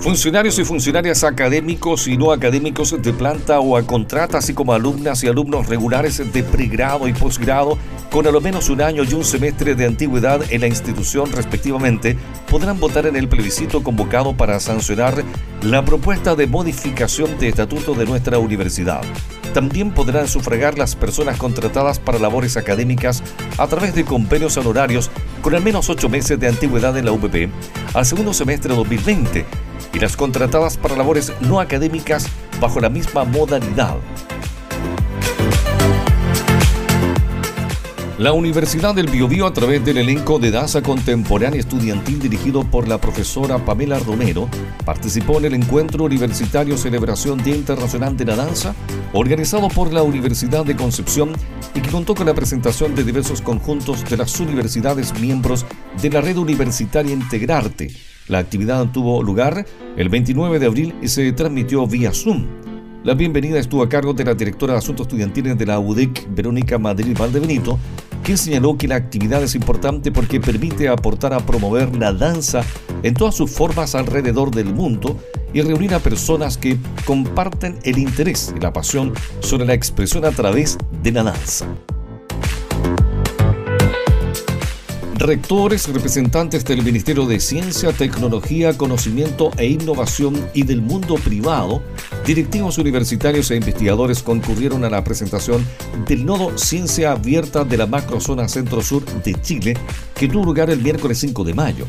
Funcionarios y funcionarias académicos y no académicos de planta o a contrata, así como alumnas y alumnos regulares de pregrado y posgrado con al menos un año y un semestre de antigüedad en la institución respectivamente, podrán votar en el plebiscito convocado para sancionar la propuesta de modificación de estatuto de nuestra universidad. También podrán sufragar las personas contratadas para labores académicas a través de convenios honorarios con al menos ocho meses de antigüedad en la UPP al segundo semestre de 2020 y las contratadas para labores no académicas bajo la misma modalidad. La Universidad del Biobío, a través del elenco de danza contemporánea estudiantil dirigido por la profesora Pamela Romero, participó en el encuentro universitario Celebración Día Internacional de la Danza, organizado por la Universidad de Concepción y que contó con la presentación de diversos conjuntos de las universidades miembros de la red universitaria Integrarte. La actividad tuvo lugar el 29 de abril y se transmitió vía Zoom. La bienvenida estuvo a cargo de la directora de Asuntos Estudiantiles de la UDEC, Verónica Madrid Valdebenito, quien señaló que la actividad es importante porque permite aportar a promover la danza en todas sus formas alrededor del mundo y reunir a personas que comparten el interés y la pasión sobre la expresión a través de la danza. Rectores, representantes del Ministerio de Ciencia, Tecnología, Conocimiento e Innovación y del mundo privado, directivos universitarios e investigadores concurrieron a la presentación del nodo Ciencia Abierta de la macrozona centro-sur de Chile, que tuvo lugar el miércoles 5 de mayo.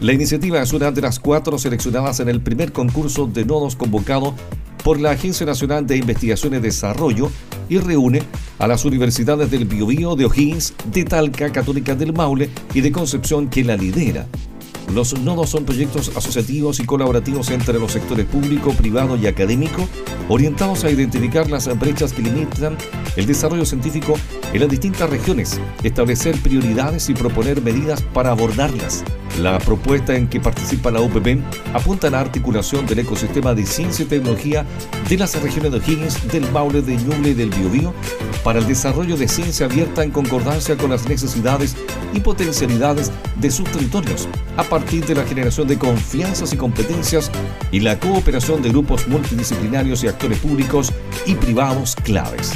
La iniciativa es una de las cuatro seleccionadas en el primer concurso de nodos convocado por la Agencia Nacional de Investigación y Desarrollo y reúne a las universidades del Biobío, de O'Higgins, de Talca, Católica del Maule y de Concepción que la lidera. Los nodos son proyectos asociativos y colaborativos entre los sectores público, privado y académico, orientados a identificar las brechas que limitan el desarrollo científico en las distintas regiones, establecer prioridades y proponer medidas para abordarlas. La propuesta en que participa la UPP apunta a la articulación del ecosistema de ciencia y tecnología de las regiones de O'Higgins, del Maule, de Ñuble y del Biobío para el desarrollo de ciencia abierta en concordancia con las necesidades y potencialidades de sus territorios, partir de la generación de confianzas y competencias y la cooperación de grupos multidisciplinarios y actores públicos y privados claves.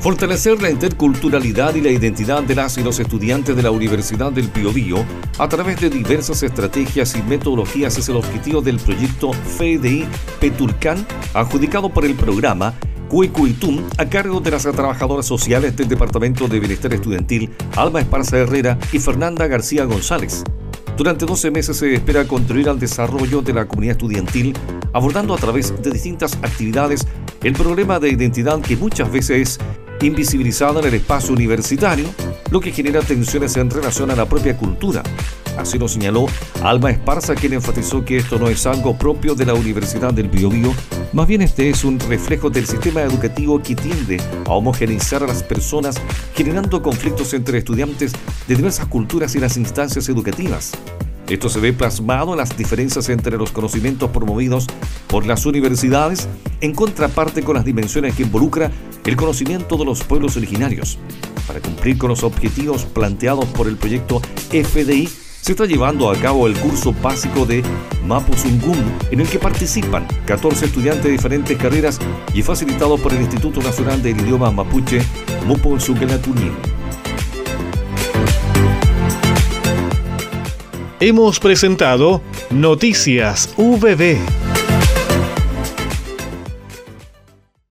Fortalecer la interculturalidad y la identidad de las y los estudiantes de la Universidad del Biobío a través de diversas estrategias y metodologías es el objetivo del proyecto FDI Peturcan, adjudicado por el programa Cuicuitum a cargo de las trabajadoras sociales del Departamento de Bienestar Estudiantil Alma Esparza Herrera y Fernanda García González. Durante 12 meses se espera contribuir al desarrollo de la comunidad estudiantil, abordando a través de distintas actividades el problema de identidad que muchas veces invisibilizada en el espacio universitario, lo que genera tensiones en relación a la propia cultura. Así lo señaló Alma Esparza, quien enfatizó que esto no es algo propio de la Universidad del Biobío, más bien este es un reflejo del sistema educativo que tiende a homogeneizar a las personas, generando conflictos entre estudiantes de diversas culturas y las instancias educativas. Esto se ve plasmado en las diferencias entre los conocimientos promovidos por las universidades en contraparte con las dimensiones que involucra el conocimiento de los pueblos originarios. Para cumplir con los objetivos planteados por el proyecto FDI, se está llevando a cabo el curso básico de Mapuzungún, en el que participan 14 estudiantes de diferentes carreras y facilitado por el Instituto Nacional del Idioma Mapuche, Mupolsukenatunin. Hemos presentado Noticias VB.